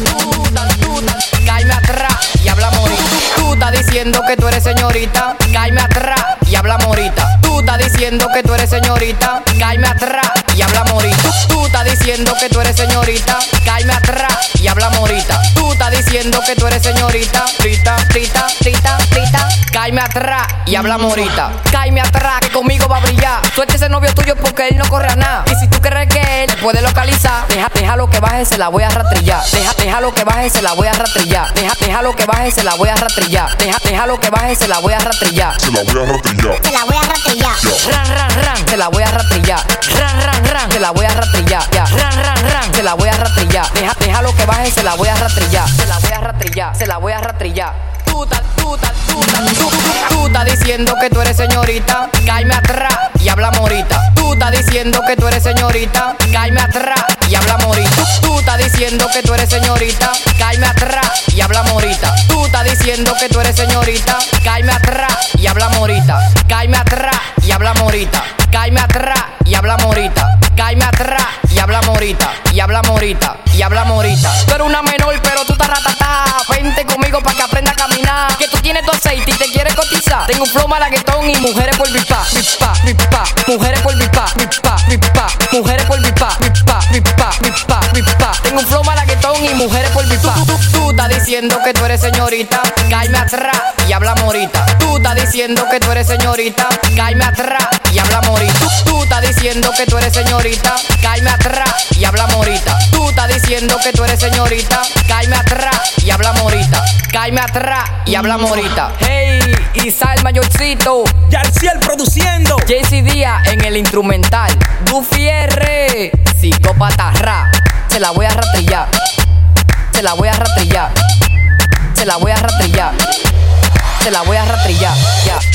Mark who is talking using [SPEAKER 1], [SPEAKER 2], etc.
[SPEAKER 1] tuta, caime atrás y hablamos ahorita. Tú estás diciendo que tú eres señorita, caime atrás y hablamos ahorita. Tú estás diciendo que tú eres señorita, caime atrás y hablamos ahorita. Tú estás diciendo que tú eres señorita, caime atrás y hablamos ahorita. Tú estás diciendo que tú eres señorita, frita, frita, frita, frita. Caime atrás y hablamos ahorita. Caime atrás que conmigo va a brillar. Suerte ese novio tuyo porque él no corre a nada. Y si tú crees que él puede localizar, deja, déjalo que baje, se la voy a rastrillar. Deja, déjalo que baje, se la voy a rastrillar. Deja, déjalo que baje, se la voy a rastrillar. Deja, déjalo que baje, se la voy a rastrillar.
[SPEAKER 2] Se la voy a rastrillar.
[SPEAKER 3] Se la voy a rastrillar.
[SPEAKER 1] Ran, ran, ran, se la voy a rastrillar. Ran, ran, ran, se la voy a rastrillar. Ya. Ran, ran, ran, se la voy a rastrillar. Deja, déjalo que baje, se la voy a rastrillar. Se la voy a rastrillar, se la voy a rastrillar. Tú, ta, tú, ta, tú, ta, tú, estás diciendo que tú eres señorita, cáeme atrás y habla morita. Tú estás diciendo que tú eres señorita, que tú eres señorita, cáeme atrás y habla morita. Tú estás diciendo que tú eres señorita, cáeme atrás y habla morita. Cáeme atrás y habla morita. Cáeme atrás y habla morita. Cáeme atrás y habla morita. Y habla morita. Y habla morita. Tú una menor, pero tú estás ratatá. Vente conmigo para que aprenda a caminar. Que tú tienes tu aceite y te quieres cotizar. Tengo un flow malaguetón y mujeres por pipa. Pipa, pipa. Mujeres un flow malaguetón y mujeres por pipa. Tú, tú, tú estás diciendo que tú eres señorita. Cáeme atrás y habla morita. Tú estás diciendo que tú eres señorita. Cáeme atrás y habla morita. Tú, estás diciendo que tú eres señorita. Cáeme atrás y habla morita. Tú estás diciendo que tú eres señorita. Cáeme atrás y habla morita. Cáeme atrás y habla morita. Hey, Isal Mayorcito.
[SPEAKER 4] Yarciel produciendo.
[SPEAKER 1] JC Díaz en el instrumental. R. Psicópata ra. Se la voy a rastrillar. Se la voy a rastrillar. Se la voy a rastrillar. Se la voy a rastrillar. Ya.